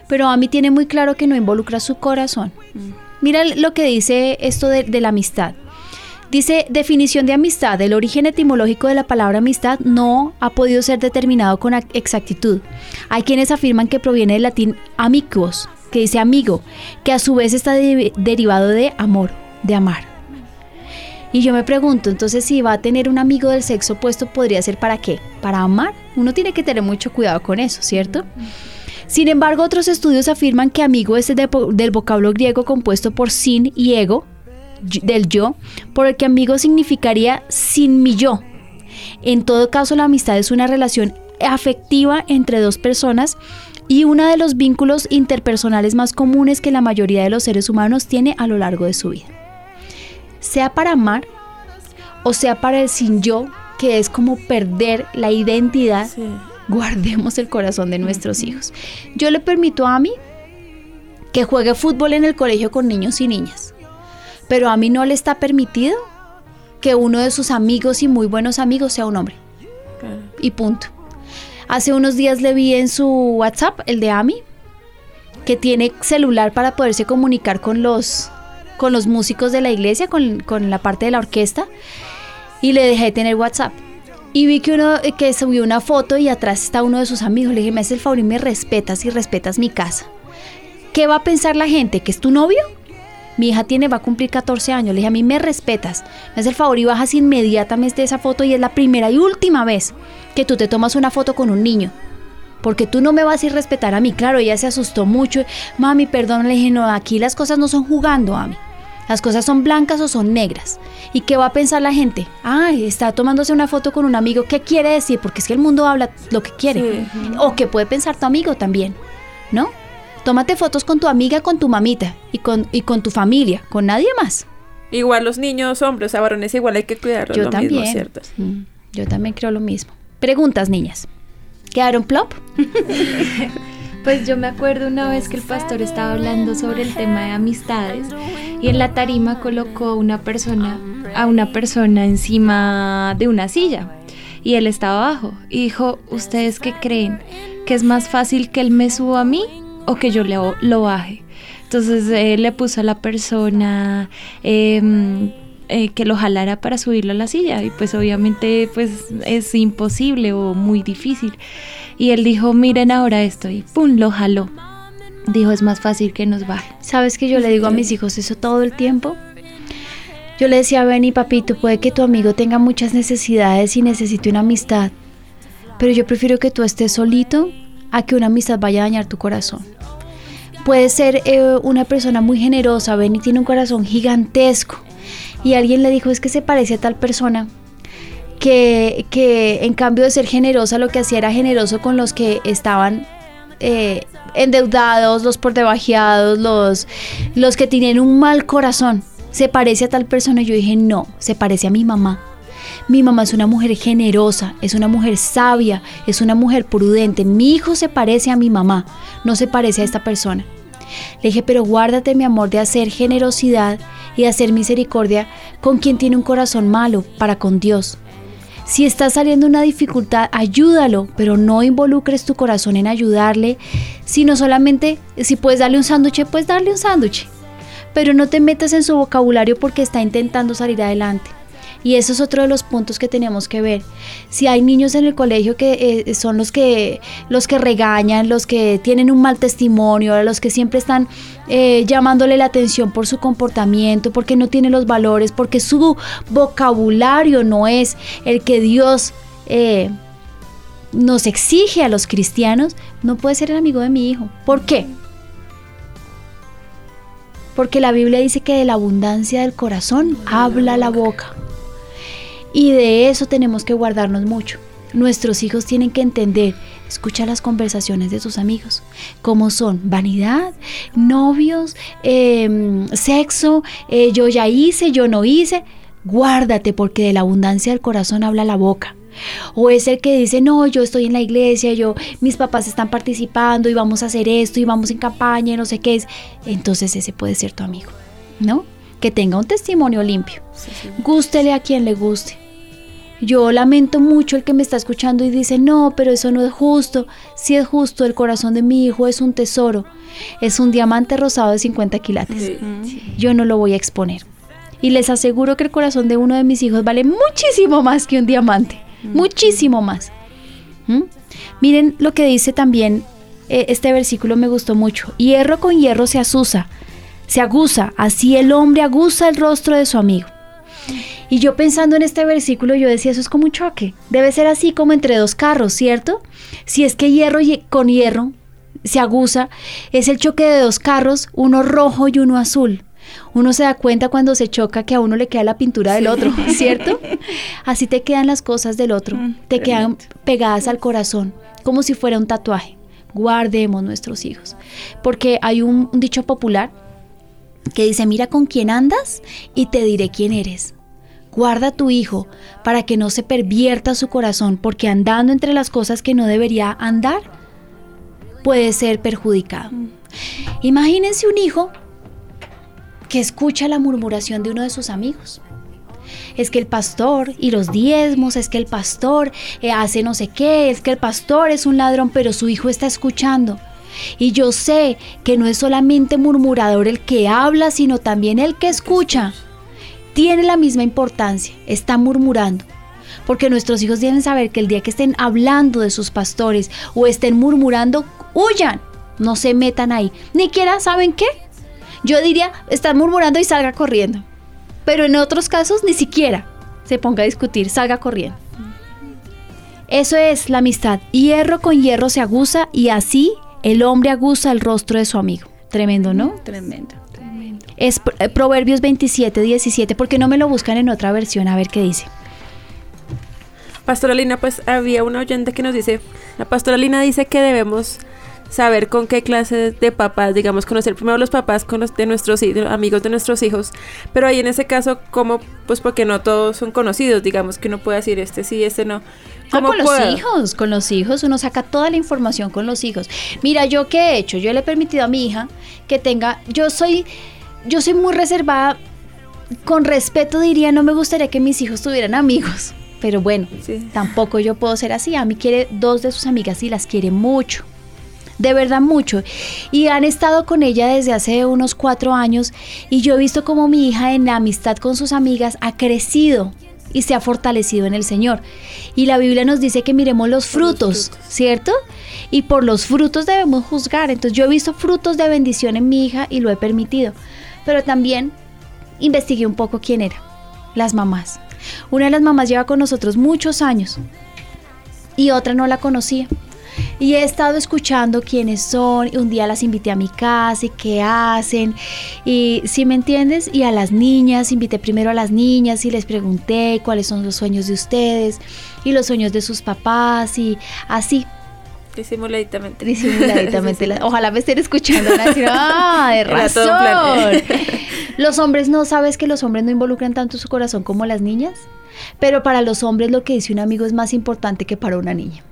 pero Ami tiene muy claro que no involucra su corazón. Mm. Mira lo que dice esto de, la amistad. Dice, definición de amistad. El origen etimológico de la palabra amistad no ha podido ser determinado con ac- exactitud. Hay quienes afirman que proviene del latín amicus, que dice amigo, que a su vez está de- derivado de amor, de amar. Y yo me pregunto, entonces si va a tener un amigo del sexo opuesto, ¿podría ser para qué? ¿Para amar? Uno tiene que tener mucho cuidado con eso, ¿cierto? Sin embargo, otros estudios afirman que amigo es de- del vocablo griego compuesto por sin y ego, del yo, por el que amigo significaría sin mi yo. En todo caso, la amistad es una relación afectiva entre dos personas y uno de los vínculos interpersonales más comunes que la mayoría de los seres humanos tiene a lo largo de su vida. Sea para amar o sea para el sin yo, que es como perder la identidad, Sí. guardemos el corazón de nuestros hijos. Yo le permito a mí que juegue fútbol en el colegio con niños y niñas, pero a mí no le está permitido que uno de sus amigos y muy buenos amigos sea un hombre. Y punto. Hace unos días le vi en su WhatsApp, el de Ami, que tiene celular para poderse comunicar con los, con los músicos de la iglesia, con, con la parte de la orquesta, y le dejé de tener WhatsApp. Y vi que uno eh, que subió una foto y atrás está uno de sus amigos. Le dije, me haces el favor y me respetas y respetas mi casa. ¿Qué va a pensar la gente? ¿Que es tu novio? Mi hija tiene, va a cumplir 14 años. Le dije, a mí me respetas. Me haces el favor y bajas inmediatamente esa foto y es la primera y última vez que tú te tomas una foto con un niño. Porque tú no me vas a ir a respetar a mí. Claro, ella se asustó mucho. Mami, perdón, le dije, no, aquí las cosas no son jugando, mami. Las cosas son blancas o son negras. ¿Y qué va a pensar la gente? Ay, está tomándose una foto con un amigo. ¿Qué quiere decir? Porque es que el mundo habla lo que quiere. O que puede pensar tu amigo también, ¿no? Tómate fotos con tu amiga, con tu mamita y con, y con tu familia, con nadie más. Igual los niños, hombres, a varones igual hay que cuidarlos. Yo lo también. Mismo, ¿cierto? Mm, Yo también creo lo mismo. Preguntas, niñas. ¿Quedaron plop? Pues yo me acuerdo una vez que el pastor estaba hablando sobre el tema de amistades y en la tarima colocó a una persona, a una persona encima de una silla y él estaba abajo y dijo, ¿ustedes qué creen? ¿Que es más fácil que él me suba a mí o que yo le, lo baje? Entonces eh, le puso a la persona em, eh, que lo jalara para subirlo a la silla y pues obviamente pues es imposible o muy difícil. Y él dijo, miren ahora esto y ¡pum! lo jaló. Dijo, es más fácil que nos baje. ¿Sabes que yo le digo a mis hijos eso todo el tiempo? Yo le decía, Benny, papito, puede que tu amigo tenga muchas necesidades y necesite una amistad, pero yo prefiero que tú estés solito a que una amistad vaya a dañar tu corazón. Puede ser eh, una persona muy generosa, Benny tiene un corazón gigantesco y alguien le dijo, es que se parece a tal persona, que, que en cambio de ser generosa lo que hacía era generoso con los que estaban eh, endeudados, los por debajeados, los, los que tienen un mal corazón. Se parece a tal persona. Yo dije, no, se parece a mi mamá. Mi mamá es una mujer generosa, es una mujer sabia, es una mujer prudente. Mi hijo se parece a mi mamá, no se parece a esta persona. Le dije, pero guárdate, mi amor, de hacer generosidad y de hacer misericordia con quien tiene un corazón malo para con Dios. Si está saliendo una dificultad, ayúdalo, pero no involucres tu corazón en ayudarle, sino solamente si puedes darle un sándwich, pues darle un sándwich. Pero no te metas en su vocabulario porque está intentando salir adelante. Y eso es otro de los puntos que tenemos que ver. Si hay niños en el colegio que eh, son los que los que regañan, los que tienen un mal testimonio, los que siempre están eh, llamándole la atención por su comportamiento, porque no tiene los valores, porque su vocabulario no es el que Dios eh, nos exige a los cristianos, no puede ser el amigo de mi hijo. ¿Por qué? Porque la Biblia dice que de la abundancia del corazón habla la boca. Y de eso tenemos que guardarnos mucho. Nuestros hijos tienen que entender, escucha las conversaciones de sus amigos, cómo son vanidad, novios, eh, sexo, eh, yo ya hice, yo no hice. Guárdate porque de la abundancia del corazón habla la boca. O es el que dice, no, yo estoy en la iglesia, yo, mis papás están participando y vamos a hacer esto y vamos en campaña y no sé qué es. Entonces ese puede ser tu amigo, ¿no? Que tenga un testimonio limpio. Gústele a quien le guste. Yo lamento mucho el que me está escuchando y dice, no, pero eso no es justo. Si es justo, el corazón de mi hijo es un tesoro. Es un diamante rosado de 50 quilates. Yo no lo voy a exponer. Y les aseguro que el corazón de uno de mis hijos vale muchísimo más que un diamante. Muchísimo más. ¿Mm? Miren lo que dice también eh, este versículo me gustó mucho. Hierro con hierro se asusa, se aguza, así el hombre aguza el rostro de su amigo. Y yo pensando en este versículo, yo decía, eso es como un choque. Debe ser así como entre dos carros, ¿cierto? Si es que hierro y- con hierro se aguza, es el choque de dos carros, uno rojo y uno azul. Uno se da cuenta cuando se choca que a uno le queda la pintura del otro, ¿cierto? Así te quedan las cosas del otro, te quedan pegadas al corazón, como si fuera un tatuaje. Guardemos nuestros hijos. Porque hay un, un dicho popular que dice, mira con quién andas y te diré quién eres. Guarda a tu hijo para que no se pervierta su corazón, porque andando entre las cosas que no debería andar, puede ser perjudicado. Imagínense un hijo que escucha la murmuración de uno de sus amigos. Es que el pastor y los diezmos, es que el pastor eh, hace no sé qué, es que el pastor es un ladrón, pero su hijo está escuchando. Y yo sé que no es solamente murmurador el que habla, sino también el que escucha. Tiene la misma importancia, está murmurando. Porque nuestros hijos deben saber que el día que estén hablando de sus pastores o estén murmurando, huyan, no se metan ahí. Ni siquiera, ¿saben qué? Yo diría, están murmurando y salga corriendo. Pero en otros casos, ni siquiera se ponga a discutir, salga corriendo. Eso es la amistad. Hierro con hierro se aguza y así el hombre aguza el rostro de su amigo. Tremendo, ¿no? Tremendo. Es eh, Proverbios 27, 17, porque no me lo buscan en otra versión, a ver qué dice. Pastoralina, pues había una oyente que nos dice, la pastoralina dice que debemos saber con qué clase de papás, digamos, conocer primero los papás con los de nuestros hi- de los amigos de nuestros hijos, pero ahí en ese caso, ¿cómo? Pues porque no todos son conocidos, digamos, que uno puede decir este sí, este no. Ah, ¿Cómo con los hijos, con los hijos, uno saca toda la información con los hijos. Mira, yo qué he hecho, yo le he permitido a mi hija que tenga, yo soy, yo soy muy reservada, con respeto diría, no me gustaría que mis hijos tuvieran amigos, pero bueno, Sí. tampoco yo puedo ser así. A mí quiere dos de sus amigas y las quiere mucho. De verdad mucho. Y han estado con ella desde hace unos cuatro años y yo he visto como mi hija en la amistad con sus amigas ha crecido y se ha fortalecido en el Señor. Y la Biblia nos dice que miremos los frutos, ¿cierto? Y por los frutos debemos juzgar. Entonces yo he visto frutos de bendición en mi hija y lo he permitido. Pero también investigué un poco quién era. Las mamás. Una de las mamás lleva con nosotros muchos años y otra no la conocía. Y he estado escuchando quiénes son. y Un día las invité a mi casa y qué hacen. Y si me entiendes, y a las niñas, invité primero a las niñas y les pregunté cuáles son los sueños de ustedes y los sueños de sus papás y así. Disimuladamente. Disimuladamente. la- Ojalá me estén escuchando. decir, ah, de Era todo un plan". razón. Los hombres no, ¿sabes que los hombres no involucran tanto su corazón como las niñas? Pero para los hombres lo que dice un amigo es más importante que para una niña.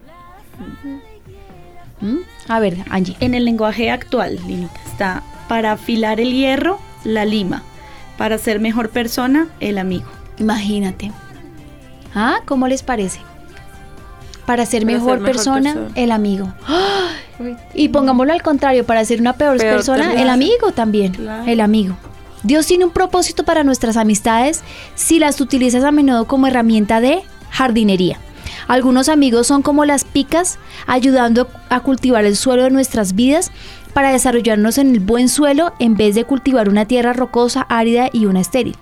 ¿Mm? A ver, Angie. En el lenguaje actual, Linita, está para afilar el hierro, la lima. Para ser mejor persona, el amigo. Imagínate. ¿Ah? ¿Cómo les parece? Para ser, Para mejor, ser mejor persona, persona. el amigo. Y pongámoslo al contrario, para ser una peor, Peor persona, persona. el amigo también. Claro. El amigo. Dios tiene un propósito para nuestras amistades si las utilizas a menudo como herramienta de jardinería. Algunos amigos son como las picas, ayudando a cultivar el suelo de nuestras vidas para desarrollarnos en el buen suelo en vez de cultivar una tierra rocosa, árida y una estéril.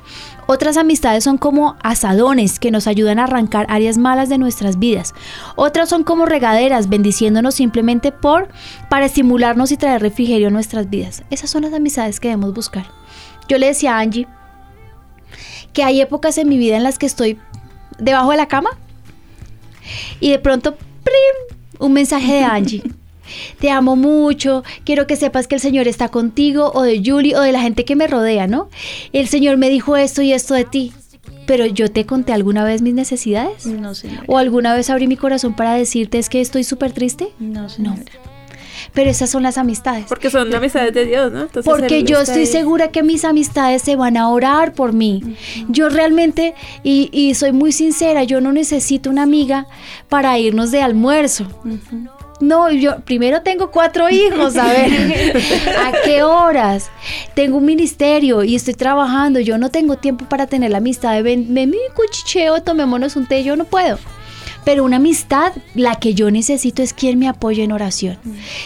Otras amistades son como asadones que nos ayudan a arrancar áreas malas de nuestras vidas. Otras son como regaderas, bendiciéndonos simplemente por para estimularnos y traer refrigerio a nuestras vidas. Esas son las amistades que debemos buscar. Yo le decía a Angie que hay épocas en mi vida en las que estoy debajo de la cama y de pronto ¡prim! un mensaje de Angie. Te amo mucho, quiero que sepas que el Señor está contigo, o de Julie, o de la gente que me rodea, ¿no? El Señor me dijo esto y esto de ti. Pero yo te conté alguna vez mis necesidades. No, señora. ¿O alguna vez abrí mi corazón para decirte es que estoy súper triste? No, señora. Pero esas son las amistades. Porque son amistades de Dios, ¿no? Entonces, Porque yo estoy ahí. segura que mis amistades se van a orar por mí. Yo realmente, y, y soy muy sincera, yo no necesito una amiga para irnos de almuerzo. no, yo primero tengo cuatro hijos, a ver, ¿a qué horas? Tengo un ministerio y estoy trabajando, yo no tengo tiempo para tener la amistad de ven, ven mi cuchicheo, tomémonos un té, yo no puedo. Pero una amistad, la que yo necesito es quien me apoye en oración.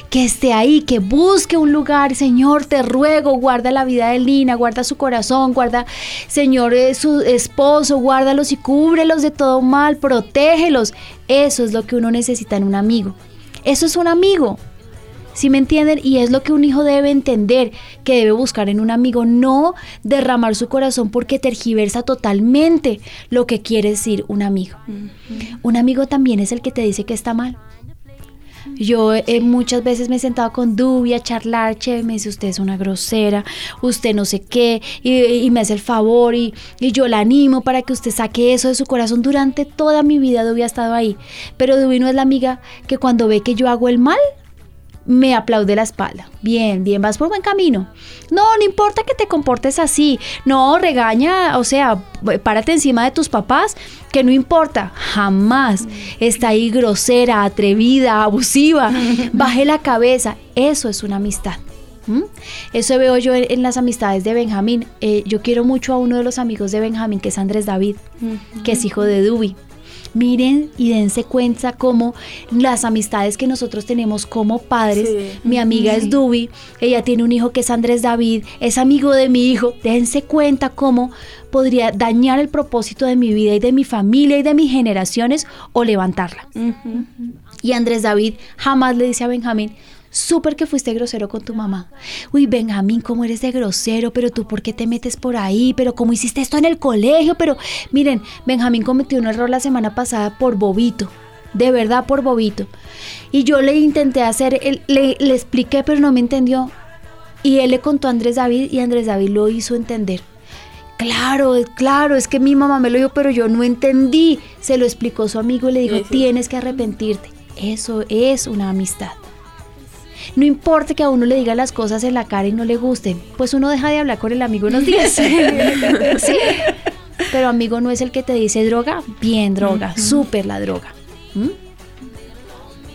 Que esté ahí, que busque un lugar. Señor, te ruego, guarda la vida de Lina, guarda su corazón, guarda, Señor, eh, su esposo, guárdalos y cúbrelos de todo mal, protégelos. Eso es lo que uno necesita en un amigo. Eso es un amigo. ¿Sí me entienden? Y es lo que un hijo debe entender, que debe buscar en un amigo, no derramar su corazón porque tergiversa totalmente lo que quiere decir un amigo. Un amigo también es el que te dice que está mal. Yo eh, muchas veces me he sentado con Dubi a charlar, che, me dice usted es una grosera, usted no sé qué, y, me hace el favor y, y, yo la animo para que usted saque eso de su corazón. Durante toda mi vida Dubi ha estado ahí, pero Dubi no es la amiga que cuando ve que yo hago el mal, me aplaude la espalda. Bien, bien, vas por buen camino. No, no importa que te comportes así. No, regaña, o sea, párate encima de tus papás, que no importa. Jamás está ahí grosera, atrevida, abusiva. Baje la cabeza. Eso es una amistad. ¿Mm? Eso veo yo en, las amistades de Benjamín. Eh, yo quiero mucho a uno de los amigos de Benjamín, que es Andrés David, que es hijo de Dubi miren y dense cuenta cómo las amistades que nosotros tenemos como padres, mi amiga es Dubi, ella tiene un hijo que es Andrés David, es amigo de mi hijo, dense cuenta cómo podría dañar el propósito de mi vida y de mi familia y de mis generaciones o levantarla. Y Andrés David jamás le dice a Benjamín, súper que fuiste grosero con tu mamá. Uy, Benjamín, ¿cómo eres de grosero? Pero tú, ¿por qué te metes por ahí? Pero ¿cómo hiciste esto en el colegio? Pero miren, Benjamín cometió un error la semana pasada por bobito. De verdad, por bobito. Y yo le intenté hacer, le, le expliqué, pero no me entendió. Y él le contó a Andrés David y Andrés David lo hizo entender. Claro, claro, es que mi mamá me lo dijo, pero yo no entendí. Se lo explicó su amigo y le dijo, tienes que arrepentirte. Eso es una amistad. No importa que a uno le diga las cosas en la cara y no le gusten, pues uno deja de hablar con el amigo unos días. ¿Sí? Pero amigo no es el que te dice droga, bien droga, súper la droga. ¿Mm?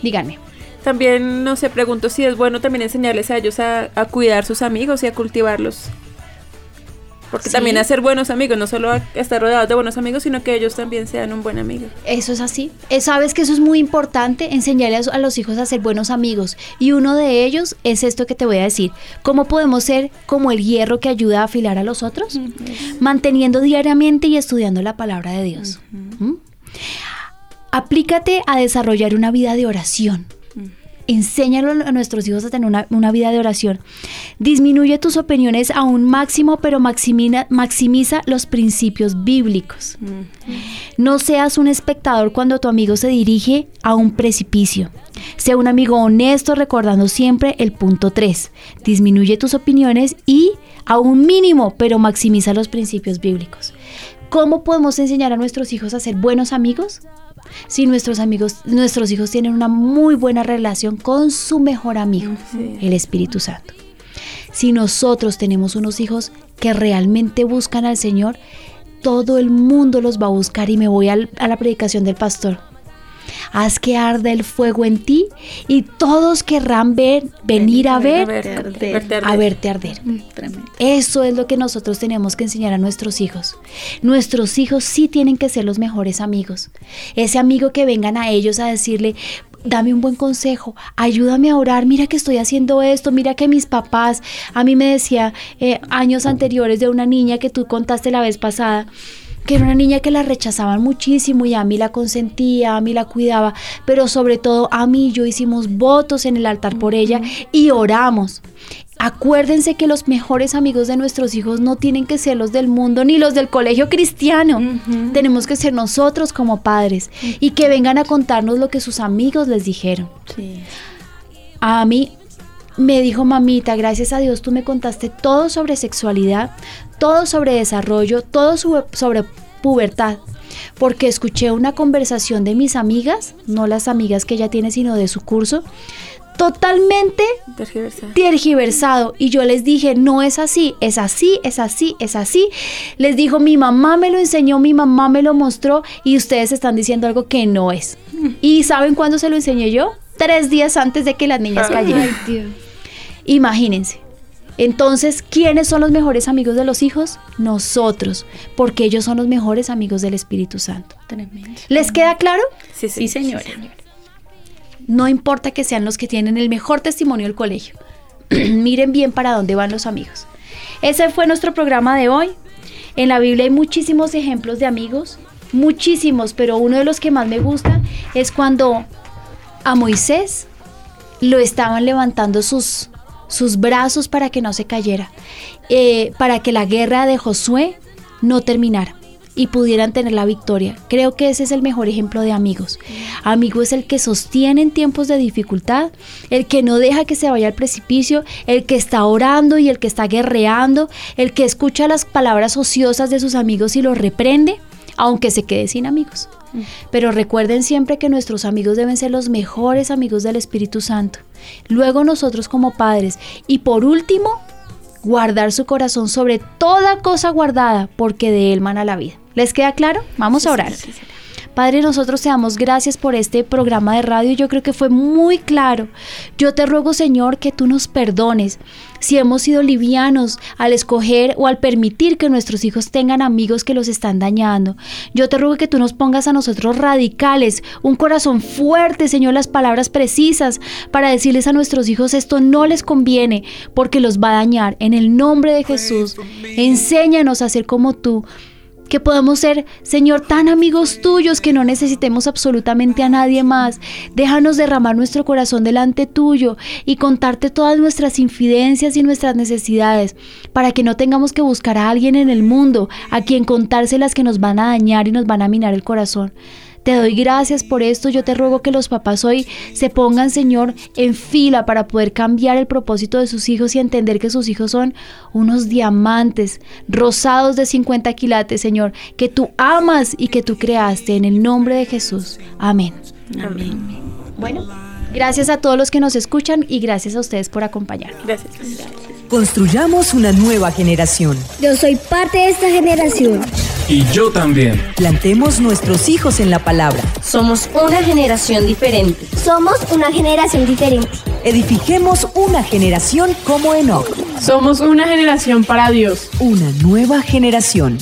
Díganme. También, no sé, pregunto si es bueno también enseñarles a ellos a, a cuidar sus amigos y a cultivarlos. Porque también hacer buenos amigos, no solo estar rodeados de buenos amigos, sino que ellos también sean un buen amigo. Eso es así. Eh, Sabes que eso es muy importante, enseñarle a, los hijos a ser buenos amigos. Y uno de ellos es esto que te voy a decir. ¿Cómo podemos ser como el hierro que ayuda a afilar a los otros? Manteniendo diariamente y estudiando la palabra de Dios. ¿Mm? Aplícate a desarrollar una vida de oración enséñalo a nuestros hijos a tener una, vida de oración. Disminuye tus opiniones a un máximo, pero maximiza los principios bíblicos. No seas un espectador cuando tu amigo se dirige a un precipicio. Sea un amigo honesto recordando siempre el punto 3. Disminuye tus opiniones y a un mínimo, pero maximiza los principios bíblicos. ¿Cómo podemos enseñar a nuestros hijos a ser buenos amigos? Si nuestros amigos, nuestros hijos tienen una muy buena relación con su mejor amigo, el Espíritu Santo. Si nosotros tenemos unos hijos que realmente buscan al Señor, todo el mundo los va a buscar y me voy a la predicación del pastor. Haz que arde el fuego en ti y todos querrán ver, venir a ver, a verte arder. Mm, Eso es lo que nosotros tenemos que enseñar a nuestros hijos. Nuestros hijos sí tienen que ser los mejores amigos. Ese amigo que vengan a ellos a decirle, dame un buen consejo, ayúdame a orar, mira que estoy haciendo esto, mira que mis papás, a mí me decía eh, años anteriores de una niña que tú contaste la vez pasada, que era una niña que la rechazaban muchísimo y a mí la consentía, a mí la cuidaba, pero sobre todo a mí yo hicimos votos en el altar por ella y oramos. Acuérdense que los mejores amigos de nuestros hijos no tienen que ser los del mundo ni los del colegio cristiano. Tenemos que ser nosotros como padres y que vengan a contarnos lo que sus amigos les dijeron. A mí me dijo mamita, gracias a Dios tú me contaste todo sobre sexualidad, todo sobre desarrollo, todo sobre pubertad. Porque escuché una conversación de mis amigas, no las amigas que ella tiene, sino de su curso, totalmente tergiversado. Y yo les dije, no es así, es así, es así, es así. Les dijo, mi mamá me lo enseñó, mi mamá me lo mostró y ustedes están diciendo algo que no es. ¿Y saben cuándo se lo enseñé yo? tres días antes de que las niñas cayeran. Ay, Dios. Imagínense. Entonces, ¿quiénes son los mejores amigos de los hijos? Nosotros, porque ellos son los mejores amigos del Espíritu Santo. Tremendo. ¿Les queda claro? Sí, Sí, señora. No importa que sean los que tienen el mejor testimonio del colegio. Miren bien para dónde van los amigos. Ese fue nuestro programa de hoy. En la Biblia hay muchísimos ejemplos de amigos, muchísimos, pero uno de los que más me gusta es cuando a Moisés lo estaban levantando sus, sus brazos para que no se cayera, eh, para que la guerra de Josué no terminara y pudieran tener la victoria. Creo que ese es el mejor ejemplo de amigos. Amigo es el que sostiene en tiempos de dificultad, el que no deja que se vaya al precipicio, el que está orando y el que está guerreando, el que escucha las palabras ociosas de sus amigos y los reprende, aunque se quede sin amigos. Pero recuerden siempre que nuestros amigos deben ser los mejores amigos del Espíritu Santo. Luego nosotros como padres. Y por último, guardar su corazón sobre toda cosa guardada, porque de él mana la vida. ¿Les queda claro? Vamos a orar. Padre, nosotros te damos gracias por este programa de radio. Yo creo que fue muy claro. Yo te ruego, Señor, que tú nos perdones si hemos sido livianos al escoger o al permitir que nuestros hijos tengan amigos que los están dañando. Yo te ruego que tú nos pongas a nosotros radicales, un corazón fuerte, Señor, las palabras precisas para decirles a nuestros hijos esto no les conviene porque los va a dañar. En el nombre de Jesús, enséñanos a ser como tú. Que podamos ser, Señor, tan amigos tuyos que no necesitemos absolutamente a nadie más. Déjanos derramar nuestro corazón delante tuyo y contarte todas nuestras infidencias y nuestras necesidades, para que no tengamos que buscar a alguien en el mundo a quien contárselas que nos van a dañar y nos van a minar el corazón. Te doy gracias por esto. Yo te ruego que los papás hoy se pongan, Señor, en fila para poder cambiar el propósito de sus hijos y entender que sus hijos son unos diamantes rosados de 50 quilates, Señor, que tú amas y que tú creaste en el nombre de Jesús. Amén. Amén. Bueno, gracias a todos los que nos escuchan y gracias a ustedes por acompañarnos. Gracias. Construyamos una nueva generación. Yo soy parte de esta generación. Y yo también. Plantemos nuestros hijos en la palabra. Somos una generación diferente. Somos una generación diferente. Edifiquemos una generación como Enoch. Somos una generación para Dios. Una nueva generación.